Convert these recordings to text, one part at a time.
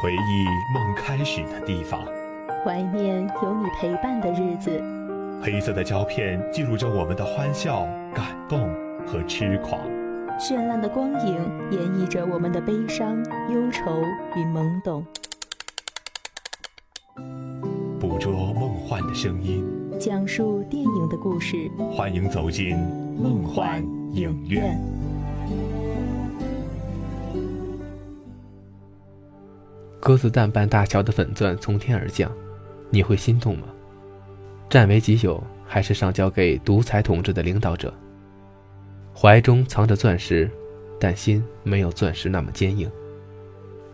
回忆梦开始的地方，怀念有你陪伴的日子。黑色的胶片记录着我们的欢笑、感动和痴狂，绚烂的光影演绎着我们的悲伤、忧愁与懵懂。捕捉梦幻的声音，讲述电影的故事。欢迎走进梦幻影院。鸽子蛋般大小的粉钻从天而降，你会心动吗？占为己有，还是上交给独裁统治的领导者？怀中藏着钻石，但心没有钻石那么坚硬。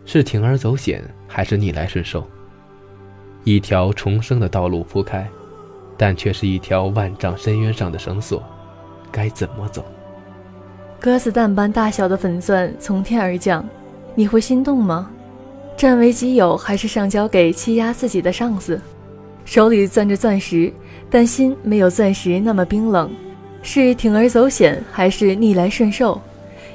是铤而走险，还是逆来顺受？一条重生的道路铺开，但却是一条万丈深渊上的绳索，该怎么走？鸽子蛋般大小的粉钻从天而降，你会心动吗？占为己有，还是上交给欺压自己的上司？手里攥着钻石，但心没有钻石那么冰冷。是铤而走险，还是逆来顺受？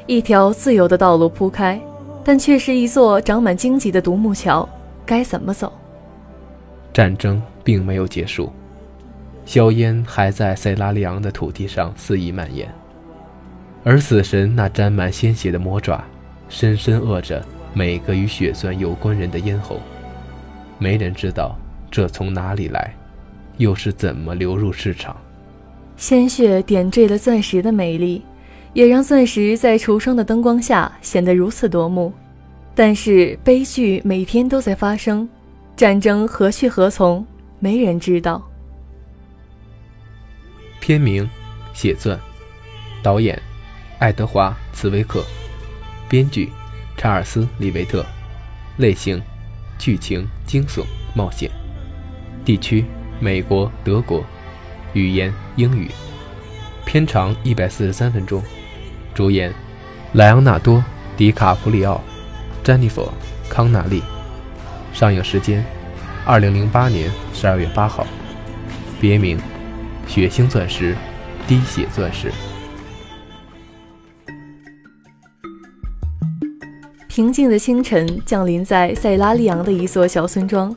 一条自由的道路铺开，但却是一座长满荆棘的独木桥，该怎么走？战争并没有结束，硝烟还在塞拉利昂的土地上肆意蔓延，而死神那沾满鲜血的魔爪，深深扼着。每个与血钻有关人的咽喉，没人知道这从哪里来，又是怎么流入市场。鲜血点缀了钻石的美丽，也让钻石在橱窗的灯光下显得如此夺目。但是悲剧每天都在发生，战争何去何从，没人知道。片名：血钻，导演：爱德华·茨威克，编剧。查尔斯·李维特，类型：剧情、惊悚、冒险，地区：美国、德国，语言：英语，片长一百四十三分钟，主演：莱昂纳多·迪卡普里奥、詹妮弗·康纳利，上映时间：二零零八年十二月八号，别名：血腥钻石、滴血钻石。平静的清晨降临在塞拉利昂的一座小村庄。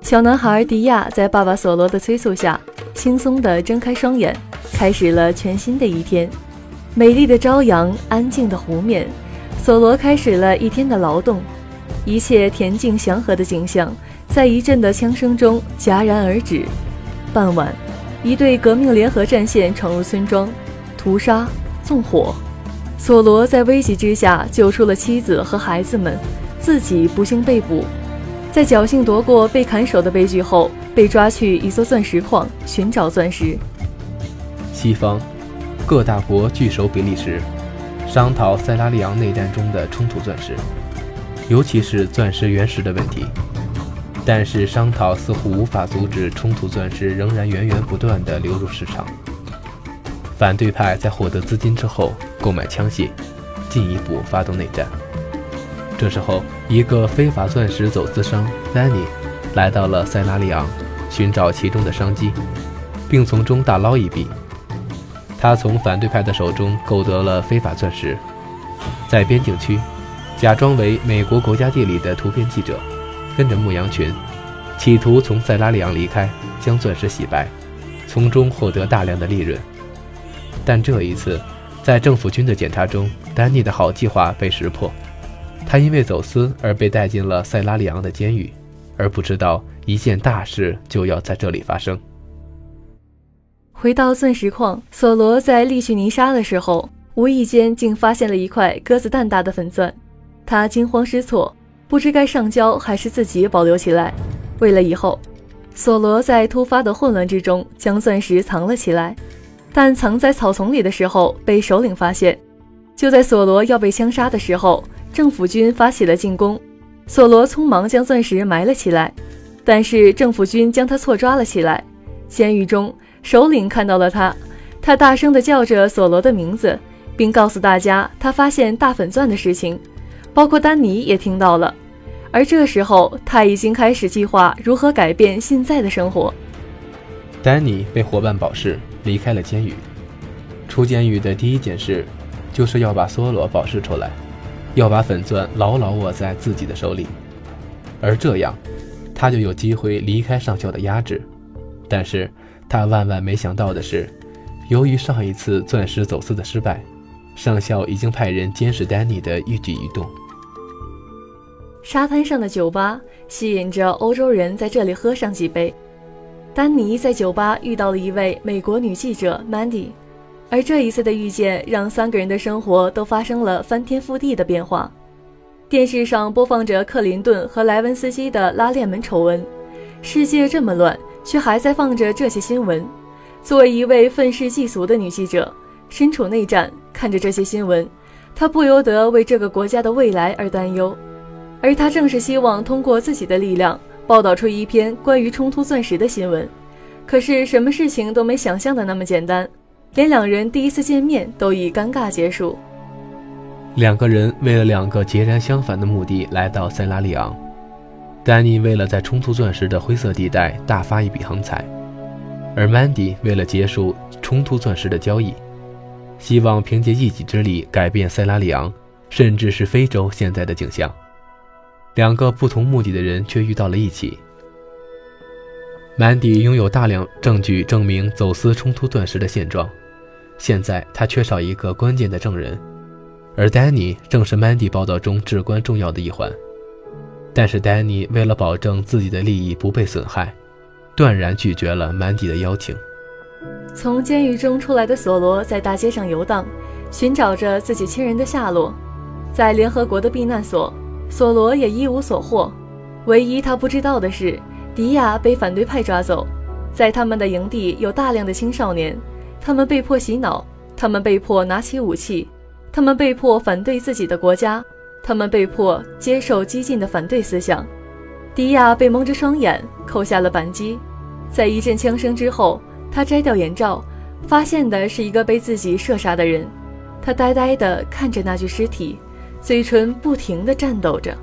小男孩迪亚在爸爸索罗的催促下，轻松地睁开双眼，开始了全新的一天。美丽的朝阳，安静的湖面，索罗开始了一天的劳动。一切恬静祥和的景象，在一阵的枪声中戛然而止。傍晚，一队革命联合战线闯入村庄，屠杀，纵火。索罗在危急之下救出了妻子和孩子们，自己不幸被捕。在侥幸躲过被砍手的悲剧后，被抓去一座钻石矿寻找钻石。西方各大国聚首比利时，商讨塞拉利昂内战中的冲突钻石，尤其是钻石原石的问题。但是商讨似乎无法阻止冲突钻石仍然源源不断地流入市场。反对派在获得资金之后购买枪械，进一步发动内战。这时候，一个非法钻石走私商丹尼来到了塞拉利昂，寻找其中的商机，并从中大捞一笔。他从反对派的手中购得了非法钻石，在边境区假装为美国国家地理的图片记者，跟着牧羊群，企图从塞拉利昂离开，将钻石洗白，从中获得大量的利润。但这一次，在政府军的检查中，丹尼的好计划被识破。他因为走私而被带进了塞拉利昂的监狱，而不知道一件大事就要在这里发生。回到钻石矿，索罗在利去泥沙的时候，无意间竟发现了一块鸽子蛋大的粉钻。他惊慌失措，不知该上交还是自己保留起来。为了以后，索罗在突发的混乱之中将钻石藏了起来。但藏在草丛里的时候被首领发现，就在索罗要被枪杀的时候，政府军发起了进攻，索罗匆忙将钻石埋了起来，但是政府军将他错抓了起来。监狱中，首领看到了他，他大声地叫着索罗的名字，并告诉大家他发现大粉钻的事情，包括丹尼也听到了。而这时候，他已经开始计划如何改变现在的生活。丹尼被伙伴保释。离开了监狱，出监狱的第一件事，就是要把梭罗保释出来，要把粉钻牢牢握在自己的手里。而这样，他就有机会离开上校的压制。但是他万万没想到的是，由于上一次钻石走私的失败，上校已经派人监视丹尼的一举一动。沙滩上的酒吧吸引着欧洲人在这里喝上几杯。丹尼在酒吧遇到了一位美国女记者 Mandy，而这一次的遇见让三个人的生活都发生了翻天覆地的变化。电视上播放着克林顿和莱文斯基的拉链门丑闻，世界这么乱。却还在放着这些新闻。作为一位愤世嫉俗的女记者，身处内战，看着这些新闻，她不由得为这个国家的未来而担忧。而她正是希望通过自己的力量，报道出一篇关于冲突钻石的新闻。可是，什么事情都没想象的那么简单，连两人第一次见面都以尴尬结束。两个人为了两个截然相反的目的来到塞拉利昂。丹尼为了在冲突钻石的灰色地带大发一笔横财，而曼迪为了结束冲突钻石的交易，希望凭借一己之力改变塞拉利昂，甚至是非洲现在的景象。两个不同目的的人却遇到了一起。曼迪拥有大量证据证明走私冲突钻石的现状，现在他缺少一个关键的证人，而丹尼正是曼迪报道中至关重要的一环。但是丹尼为了保证自己的利益不被损害，断然拒绝了曼迪的邀请。从监狱中出来的索罗在大街上游荡，寻找着自己亲人的下落。在联合国的避难所，索罗也一无所获。唯一他不知道的是，迪亚被反对派抓走，在他们的营地有大量的青少年，他们被迫洗脑，他们被迫拿起武器，他们被迫反对自己的国家。他们被迫接受激进的反对思想。迪亚被蒙着双眼，扣下了扳机。在一阵枪声之后，他摘掉眼罩，发现的是一个被自己射杀的人。他呆呆地看着那具尸体，嘴唇不停的颤抖着。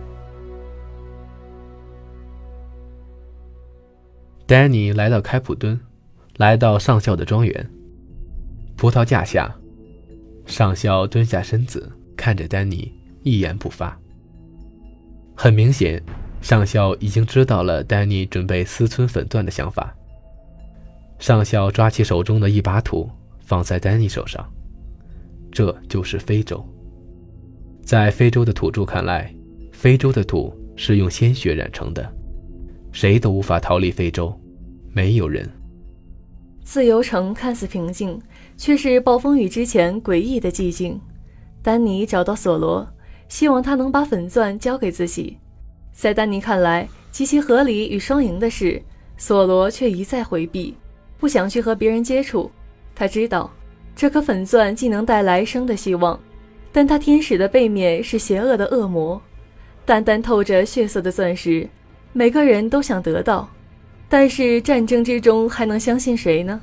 丹尼来到开普敦，来到上校的庄园。葡萄架下，上校蹲下身子，看着丹尼。一言不发。很明显，上校已经知道了丹尼准备私吞粉钻的想法。上校抓起手中的一把土，放在丹尼手上。这就是非洲。在非洲的土著看来，非洲的土是用鲜血染成的，谁都无法逃离非洲，没有人。自由城看似平静，却是暴风雨之前诡异的寂静。丹尼找到索罗。希望他能把粉钻交给自己，在丹尼看来极其合理与双赢的事，索罗却一再回避，不想去和别人接触。他知道这颗粉钻既能带来生的希望，但他天使的背面是邪恶的恶魔。单单透着血色的钻石，每个人都想得到，但是战争之中还能相信谁呢？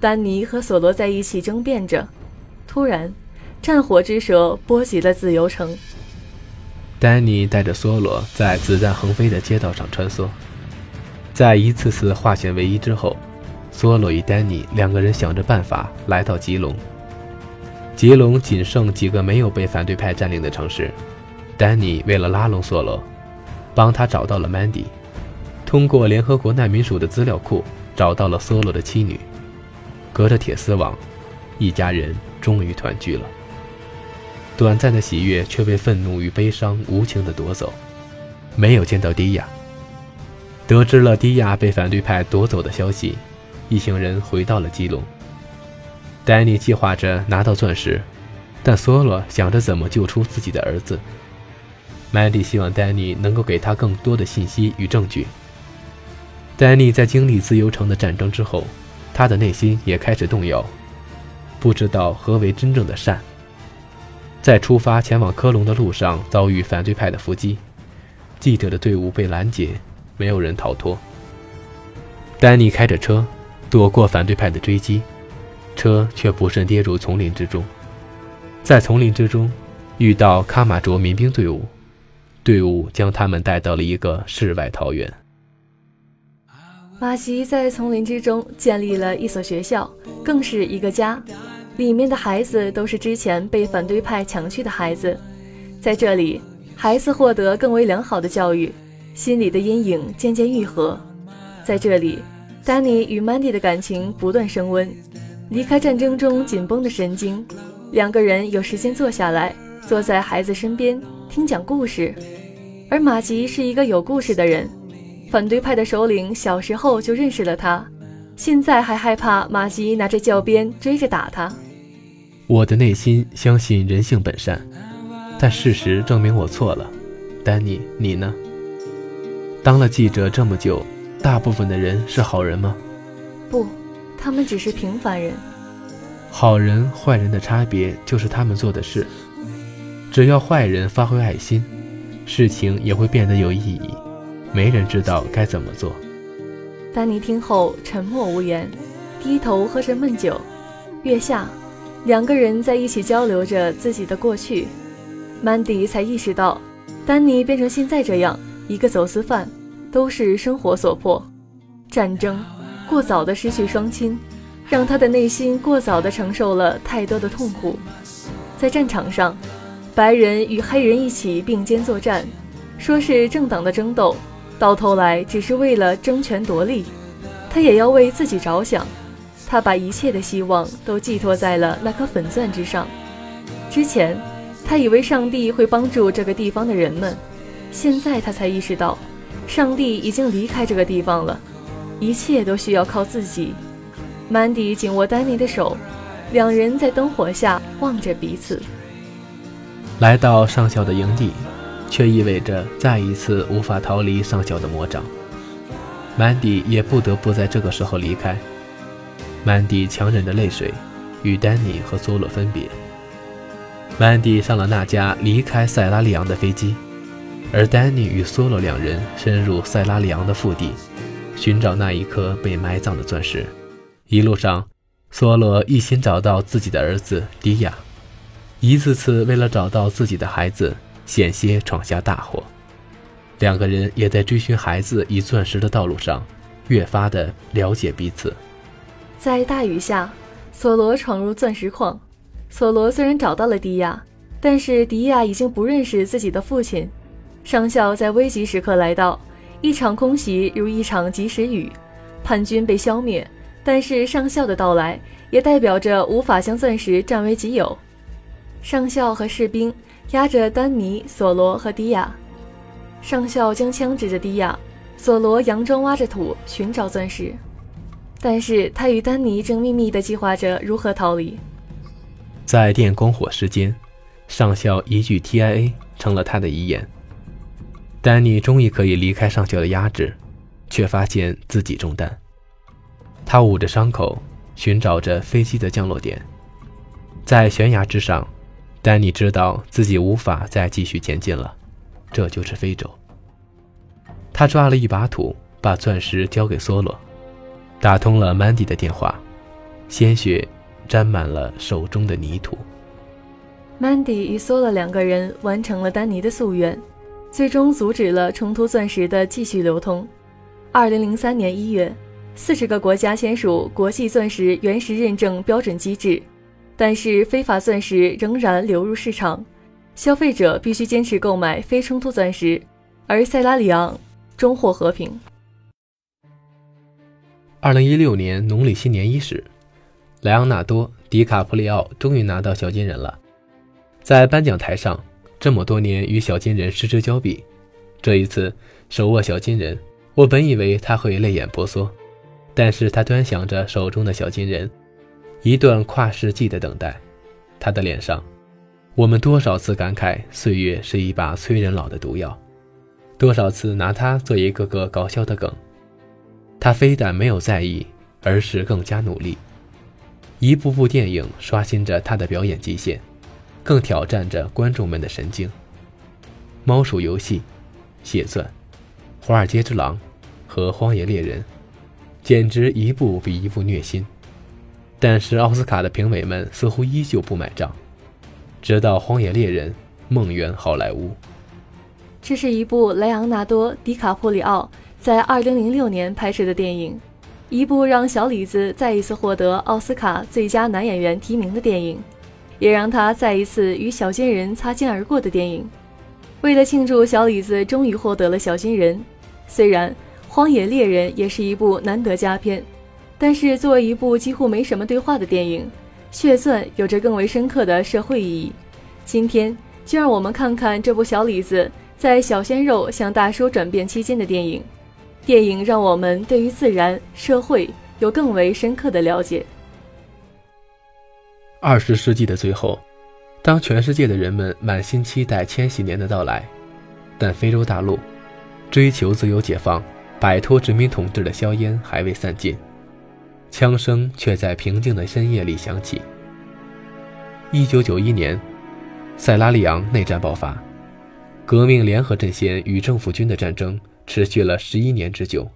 丹尼和索罗在一起争辩着，突然，战火之蛇波及了自由城。丹尼带着梭罗在子弹横飞的街道上穿梭，在一次次化险为夷之后，梭罗与丹尼两个人想着办法来到吉隆。吉隆仅剩几个没有被反对派占领的城市。丹尼为了拉拢索罗，帮他找到了 Mandy，，通过联合国难民署的资料库找到了梭罗的妻女。隔着铁丝网，一家人终于团聚了。短暂的喜悦却被愤怒与悲伤无情地夺走，没有见到迪亚。得知了迪亚被反对派夺走的消息，一行人回到了基隆。丹尼计划着拿到钻石，但索罗想着怎么救出自己的儿子。曼迪希望丹尼能够给他更多的信息与证据。丹尼在经历自由城的战争之后，他的内心也开始动摇，不知道何为真正的善。在出发前往科隆的路上，遭遇反对派的伏击，记者的队伍被拦截，没有人逃脱。丹尼开着车，躲过反对派的追击，车却不慎跌入丛林之中。在丛林之中，遇到卡马卓民兵队伍，队伍将他们带到了一个世外桃源。马吉在丛林之中建立了一所学校，更是一个家。里面的孩子都是之前被反对派抢去的孩子，在这里，孩子获得更为良好的教育，心里的阴影渐渐愈合。在这里，丹尼与曼迪的感情不断升温。离开战争中紧绷的神经，两个人有时间坐下来，坐在孩子身边听讲故事。而马吉是一个有故事的人，反对派的首领小时候就认识了他，现在还害怕马吉拿着教鞭追着打他。我的内心相信人性本善，但事实证明我错了。丹尼，你呢？当了记者这么久。大部分的人是好人吗？不，他们只是平凡人。好人、坏人的差别就是他们做的事。只要坏人发挥爱心，事情也会变得有意义。没人知道该怎么做。丹尼听后沉默无言，低头喝着闷酒。月下，两个人在一起交流着自己的过去。曼迪才意识到，丹尼变成现在这样一个走私犯。都是生活所迫，战争过早的失去双亲，让他的内心过早的承受了太多的痛苦。在战场上，白人与黑人一起并肩作战，说是政党的争斗，到头来只是为了争权夺利。他也要为自己着想，他把一切的希望都寄托在了那颗粉钻之上。之前，他以为上帝会帮助这个地方的人们，现在他才意识到。上帝已经离开这个地方了，一切都需要靠自己。曼迪紧握丹尼的手，两人在灯火下望着彼此。来到上校的营地，却意味着再一次无法逃离上校的魔掌。曼迪也不得不在这个时候离开。曼迪强忍着泪水，与丹尼和佐罗分别。曼迪上了那架离开塞拉利昂的飞机。而丹尼与梭罗两人深入塞拉利昂的腹地，寻找那一颗被埋葬的钻石。一路上，梭罗一心找到自己的儿子迪亚，一次次为了找到自己的孩子，险些闯下大祸。两个人也在追寻孩子与钻石的道路上，越发的了解彼此。在大雨下，索罗闯入钻石矿。索罗虽然找到了迪亚，但是迪亚已经不认识自己的父亲。上校在危急时刻来到，一场空袭如一场及时雨，叛军被消灭。但是上校的到来也代表着无法将钻石占为己有。上校和士兵押着丹尼、索罗和迪亚。上校将枪指着迪亚，索罗佯装挖着土寻找钻石，但是他与丹尼正秘密地计划着如何逃离。在电光火石间，上校一句 TIA 成了他的遗言。丹尼终于可以离开上校的压制，却发现自己中弹。他捂着伤口，寻找着飞机的降落点。在悬崖之上，丹尼知道自己无法再继续前进了，这就是非洲。他抓了一把土，把钻石交给梭罗，打通了 Mandy 的电话，鲜血沾满了手中的泥土。Mandy 与梭罗两个人完成了丹尼的夙愿。最终阻止了冲突钻石的继续流通。二零零三年一月，四十个国家签署国际钻石原石认证标准机制，但是非法钻石仍然流入市场，消费者必须坚持购买非冲突钻石。而塞拉利昂终获和平。二零一六年农历新年伊始，莱昂纳多·迪卡普里奥终于拿到小金人了，在颁奖台上。这么多年与小金人失之交臂，这一次手握小金人，我本以为他会泪眼婆娑，但是他端详着手中的小金人，一段跨世纪的等待，他的脸上，我们多少次感慨岁月是一把催人老的毒药，多少次拿它做一个个搞笑的梗，他非但没有在意，而是更加努力，一部部电影刷新着他的表演极限。更挑战着观众们的神经。猫鼠游戏、血钻、华尔街之狼和荒野猎人，简直一部比一部虐心。但是奥斯卡的评委们似乎依旧不买账，直到荒野猎人梦圆好莱坞。这是一部莱昂纳多·迪卡普里奥在2006年拍摄的电影，一部让小李子再一次获得奥斯卡最佳男演员提名的电影。也让他再一次与小金人擦肩而过的电影。为了庆祝小李子终于获得了小金人，虽然《荒野猎人》也是一部难得佳片，但是作为一部几乎没什么对话的电影，《血钻》有着更为深刻的社会意义。今天就让我们看看这部小李子在小鲜肉向大叔转变期间的电影。电影让我们对于自然、社会有更为深刻的了解。二十世纪的最后。当全世界的人们满心期待千禧年的到来，但非洲大陆追求自由解放、摆脱殖民统治的硝烟还未散尽，枪声却在平静的深夜里响起。一九九一年，塞拉利昂内战爆发，革命联合阵线与政府军的战争持续了十一年之久。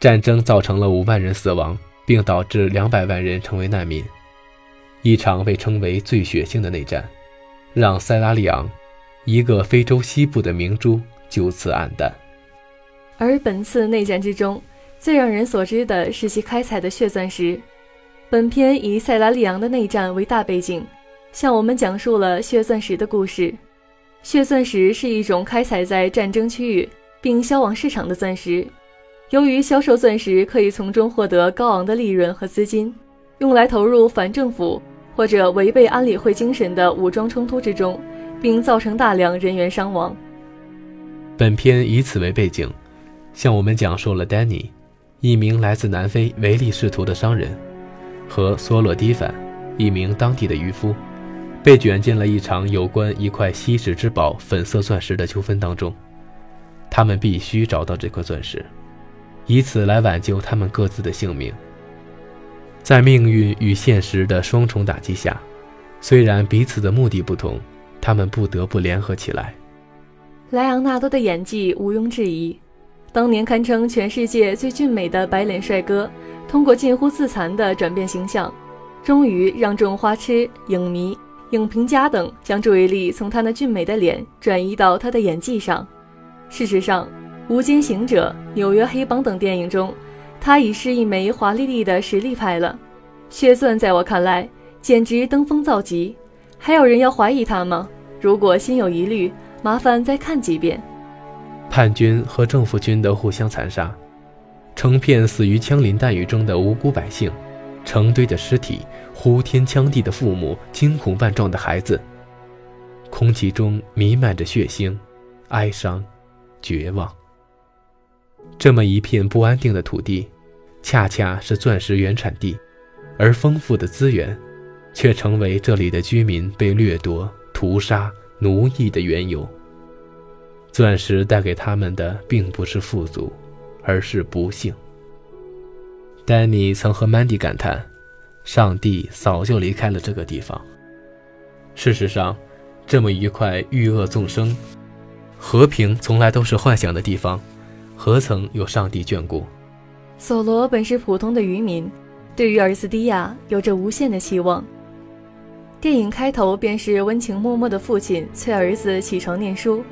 战争造成了五万人死亡，并导致两百万人成为难民。一场被称为最血腥的内战，让塞拉利昂，一个非洲西部的明珠就此黯淡。而本次内战之中，最让人所知的是其开采的血钻石。本片以塞拉利昂的内战为大背景，向我们讲述了血钻石的故事。血钻石是一种开采在战争区域并销往市场的钻石，由于销售钻石可以从中获得高昂的利润和资金，用来投入反政府。或者违背安理会精神的武装冲突之中，并造成大量人员伤亡。本片以此为背景，向我们讲述了丹尼，一名来自南非唯利是图的商人，和索洛迪凡，一名当地的渔夫，被卷进了一场有关一块稀世之宝——粉色钻石的纠纷当中。他们必须找到这块钻石，以此来挽救他们各自的性命。在命运与现实的双重打击下，虽然彼此的目的不同，他们不得不联合起来。莱昂纳多的演技毋庸置疑，当年堪称全世界最俊美的白脸帅哥，通过近乎自残的转变形象，终于让众花痴、影迷、影评家等将注意力从他那俊美的脸转移到他的演技上。事实上，《无间行者》《纽约黑帮》等电影中。他已是一枚华丽丽的实力派了，血钻在我看来简直登峰造极。还有人要怀疑他吗？如果心有疑虑，麻烦再看几遍。叛军和政府军的互相残杀，成片死于枪林弹雨中的无辜百姓，成堆的尸体，呼天抢地的父母，惊恐万状的孩子，空气中弥漫着血腥、哀伤、绝望。这么一片不安定的土地，恰恰是钻石原产地，而丰富的资源，却成为这里的居民被掠夺、屠杀、奴役的缘由。钻石带给他们的并不是富足，而是不幸。丹尼曾和曼迪感叹：“上帝早就离开了这个地方。”事实上，这么一块欲恶纵生、和平从来都是幻想的地方。何曾有上帝眷顾？索罗本是普通的渔民，对于儿子迪亚有着无限的期望。电影开头便是温情脉脉的父亲催儿子起床念书，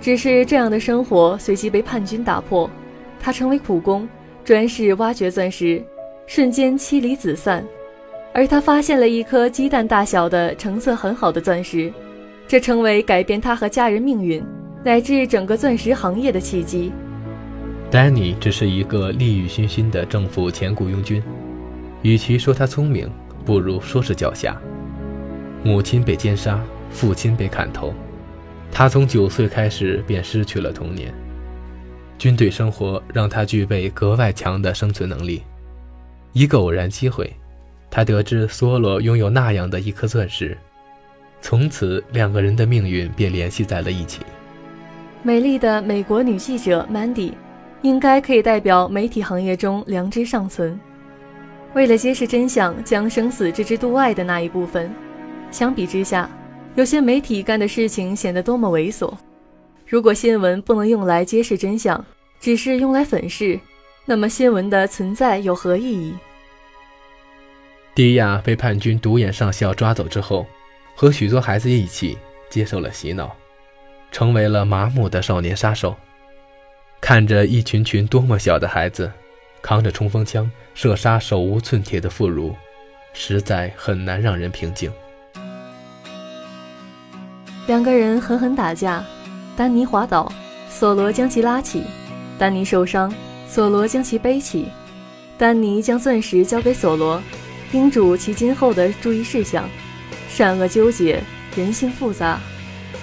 只是这样的生活随即被叛军打破，他成为苦工，专事挖掘钻石，瞬间妻离子散。而他发现了一颗鸡蛋大小的成色很好的钻石，这成为改变他和家人命运乃至整个钻石行业的契机。丹尼只是一个利欲熏心的政府前雇佣军，与其说他聪明，不如说是狡黠。母亲被奸杀，父亲被砍头，他从九岁开始便失去了童年。军队生活让他具备格外强的生存能力。一个偶然机会，他得知梭罗拥有那样的一颗钻石，从此两个人的命运便联系在了一起。美丽的美国女记者 Mandy。应该可以代表媒体行业中良知尚存。为了揭示真相，将生死置之度外的那一部分，相比之下，有些媒体干的事情显得多么猥琐。如果新闻不能用来揭示真相，只是用来粉饰，那么新闻的存在有何意义？迪亚被叛军独眼上校抓走之后，和许多孩子一起接受了洗脑，成为了麻木的少年杀手。看着一群群多么小的孩子，扛着冲锋枪射杀手无寸铁的妇孺，实在很难让人平静。两个人狠狠打架，丹尼滑倒，索罗将其拉起；丹尼受伤，索罗将其背起。丹尼将钻石交给索罗，叮嘱其今后的注意事项：善恶纠结，人性复杂，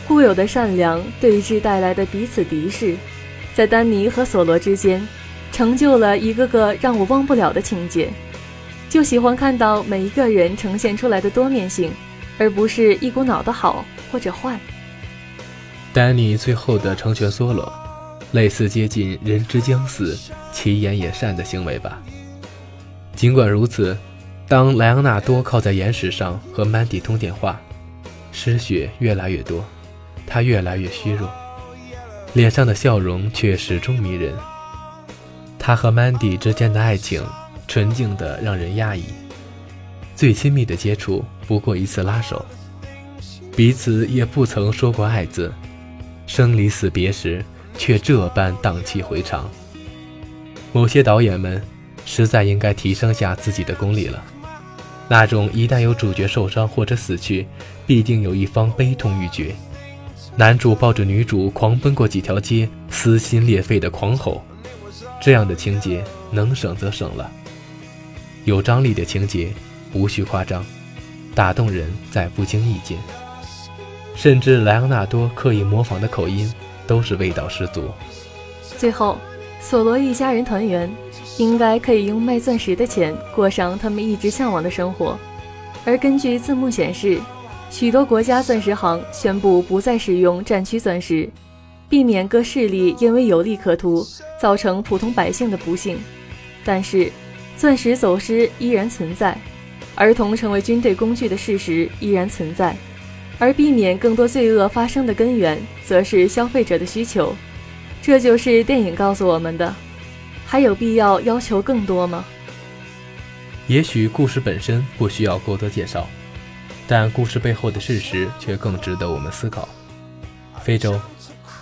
固有的善良对峙带来的彼此敌视，在丹尼和索罗之间，成就了一个个让我忘不了的情节。就喜欢看到每一个人呈现出来的多面性，而不是一股脑的好。或者坏。丹尼最后的成全梭罗，类似接近人之将死，其言也善的行为吧。尽管如此，当莱昂纳多靠在岩石上和曼迪通电话，失血越来越多，他越来越虚弱，脸上的笑容却始终迷人。他和曼迪之间的爱情纯净的让人压抑，最亲密的接触不过一次拉手。彼此也不曾说过爱字，生离死别时却这般荡气回肠。某些导演们实在应该提升下自己的功力了。那种一旦有主角受伤或者死去，必定有一方悲痛欲绝，男主抱着女主狂奔过几条街，撕心裂肺的狂吼，这样的情节能省则省了。有张力的情节无需夸张，打动人在不经意间。甚至莱昂纳多刻意模仿的口音都是味道十足。最后，索罗一家人团圆，应该可以用卖钻石的钱过上他们一直向往的生活。而根据字幕显示，许多国家钻石行宣布不再使用战区钻石，避免各势力因为有利可图造成普通百姓的不幸。但是，钻石走失依然存在，儿童成为军队工具的事实依然存在。而避免更多罪恶发生的根源，则是消费者的需求。这就是电影告诉我们的。还有必要要求更多吗？也许故事本身不需要过多介绍，但故事背后的事实却更值得我们思考。非洲，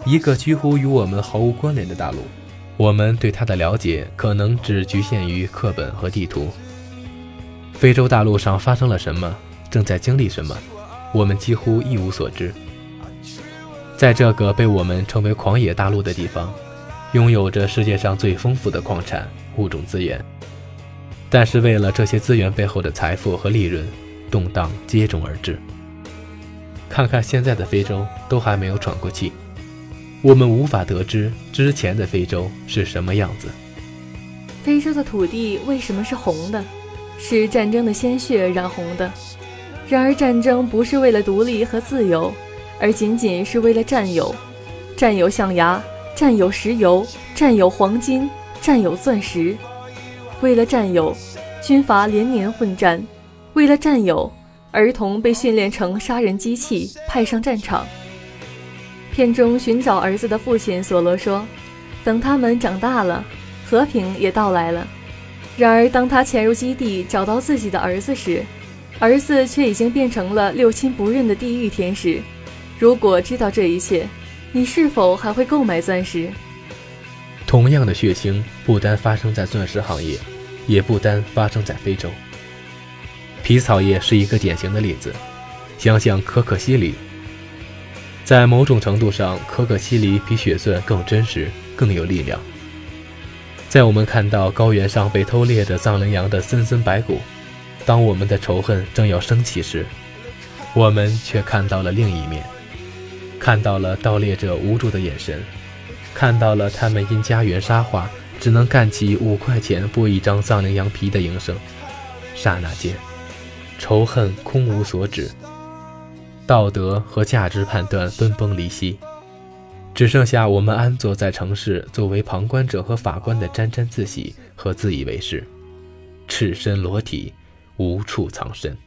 一个几乎与我们毫无关联的大陆，我们对它的了解可能只局限于课本和地图。非洲大陆上发生了什么？正在经历什么？我们几乎一无所知。在这个被我们称为“狂野大陆”的地方，拥有着世界上最丰富的矿产物种资源。但是，为了这些资源背后的财富和利润，动荡接踵而至。看看现在的非洲，都还没有喘过气。我们无法得知之前的非洲是什么样子。非洲的土地为什么是红的？是战争的鲜血染红的。然而，战争不是为了独立和自由，而仅仅是为了占有。占有象牙，占有石油，占有黄金，占有钻石。为了占有，军阀连年混战；为了战友，儿童被训练成杀人机器，派上战场。片中寻找儿子的父亲索罗说：“等他们长大了，和平也到来了。”然而，当他潜入基地找到自己的儿子时，儿子却已经变成了六亲不认的地狱天使。如果知道这一切，你是否还会购买钻石？同样的血腥不单发生在钻石行业，也不单发生在非洲。皮草业是一个典型的例子。想想可可西里，在某种程度上，可可西里比血钻更真实、更有力量。在我们看到高原上被偷猎的藏羚羊的森森白骨。当我们的仇恨正要升起时，我们却看到了另一面，看到了盗猎者无助的眼神，看到了他们因家园沙化，只能干起五块钱剥一张藏羚羊皮的营生。刹那间，仇恨空无所指，道德和价值判断分崩离析，只剩下我们安坐在城市作为旁观者和法官的沾沾自喜和自以为是，赤身裸体。无处藏身。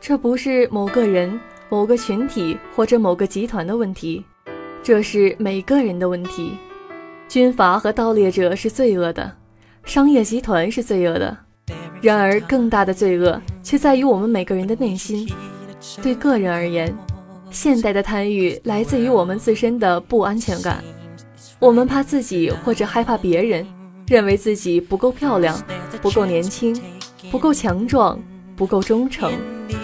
这不是某个人、某个群体或者某个集团的问题，这是每个人的问题。军阀和盗猎者是罪恶的，商业集团是罪恶的。然而，更大的罪恶却在于我们每个人的内心。对个人而言，现代的贪欲来自于我们自身的不安全感，我们怕自己或者害怕别人。认为自己不够漂亮，不够年轻，不够强壮，不够忠诚，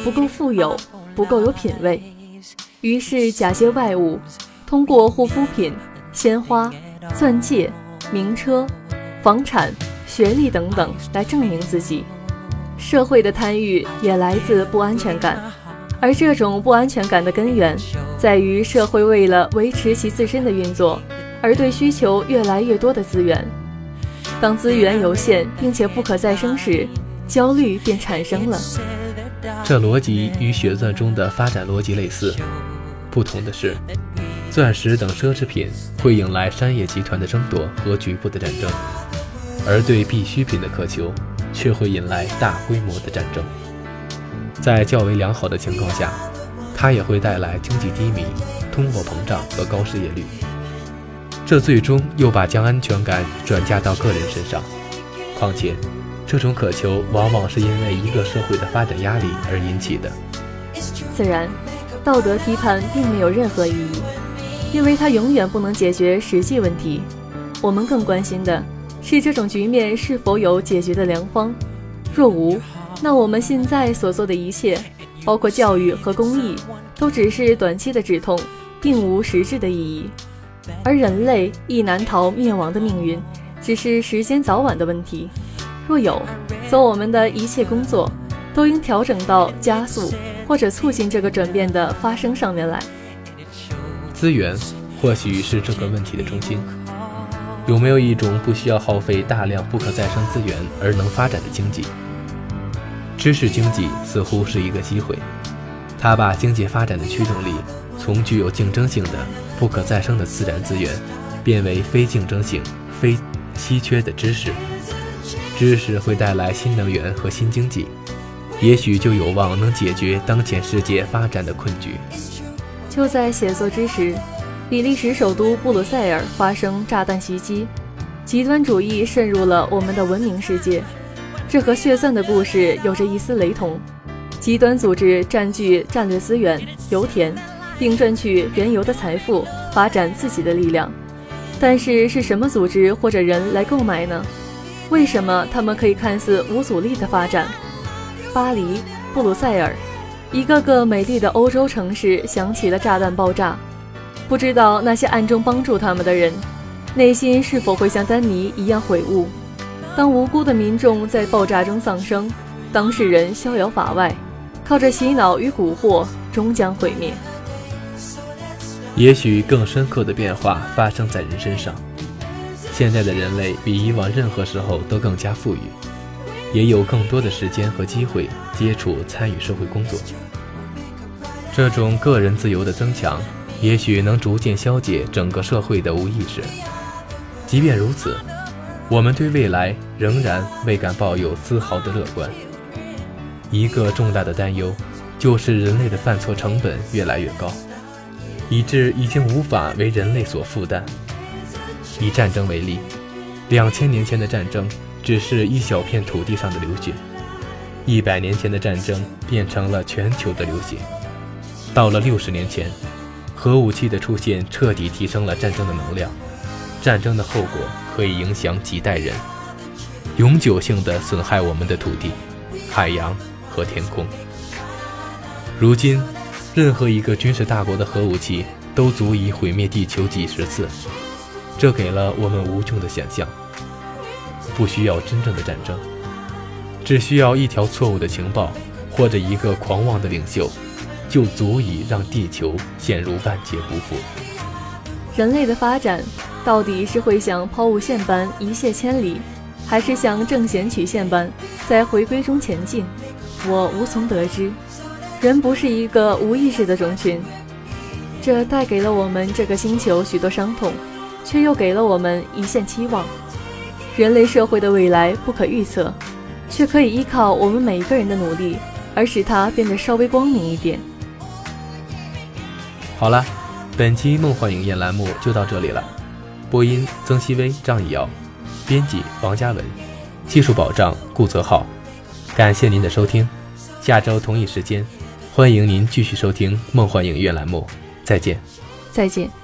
不够富有，不够有品位，于是假借外物，通过护肤品、鲜花、钻戒、名车、房产、学历等等来证明自己。社会的贪欲也来自不安全感，而这种不安全感的根源，在于社会为了维持其自身的运作，而对需求越来越多的资源。当资源有限并且不可再生时，焦虑便产生了。这逻辑与血钻中的发展逻辑类似，不同的是，钻石等奢侈品会引来商业集团的争夺和局部的战争，而对必需品的渴求却会引来大规模的战争。在较为良好的情况下，它也会带来经济低迷、通货膨胀和高失业率。这最终又把将安全感转嫁到个人身上。况且，这种渴求往往是因为一个社会的发展压力而引起的。自然，道德批判并没有任何意义，因为它永远不能解决实际问题。我们更关心的是这种局面是否有解决的良方。若无，那我们现在所做的一切，包括教育和公益，都只是短期的止痛，并无实质的意义。而人类亦难逃灭亡的命运，只是时间早晚的问题。若有，则我们的一切工作都应调整到加速或者促进这个转变的发生上面来。资源或许是这个问题的中心。有没有一种不需要耗费大量不可再生资源而能发展的经济？知识经济似乎是一个机会，它把经济发展的驱动力从具有竞争性的。不可再生的自然资源，变为非竞争性、非稀缺的知识。知识会带来新能源和新经济，也许就有望能解决当前世界发展的困局。就在写作之时，比利时首都布鲁塞尔发生炸弹袭击，极端主义渗入了我们的文明世界。这和血钻的故事有着一丝雷同，极端组织占据战略资源、油田。并赚取原油的财富，发展自己的力量。但是是什么组织或者人来购买呢？为什么他们可以看似无阻力的发展？巴黎、布鲁塞尔，一个个美丽的欧洲城市响起了炸弹爆炸。不知道那些暗中帮助他们的人，内心是否会像丹尼一样悔悟？当无辜的民众在爆炸中丧生，当事人逍遥法外，靠着洗脑与蛊惑，终将毁灭。也许更深刻的变化发生在人身上。现在的人类比以往任何时候都更加富裕，也有更多的时间和机会接触、参与社会工作。这种个人自由的增强，也许能逐渐消解整个社会的无意识。即便如此，我们对未来仍然未敢抱有丝毫的乐观。一个重大的担忧，就是人类的犯错成本越来越高。以致已经无法为人类所负担。以战争为例，两千年前的战争只是一小片土地上的流血，一百年前的战争变成了全球的流血。到了六十年前，核武器的出现彻底提升了战争的能量。战争的后果可以影响几代人，永久性的损害我们的土地、海洋和天空。如今。任何一个军事大国的核武器都足以毁灭地球几十次，这给了我们无穷的想象。不需要真正的战争，只需要一条错误的情报或者一个狂妄的领袖，就足以让地球陷入万劫不复。人类的发展到底是会像抛物线般一泻千里，还是像正弦曲线般在回归中前进？我无从得知。人不是一个无意识的种群，这带给了我们这个星球许多伤痛，却又给了我们一线期望。人类社会的未来不可预测，却可以依靠我们每一个人的努力而使它变得稍微光明一点。好了，本期梦幻影院栏目就到这里了。播音：曾希薇、张以瑶，编辑：王嘉文，技术保障：顾泽浩。感谢您的收听，下周同一时间。欢迎您继续收听梦幻影院栏目，再见，再见。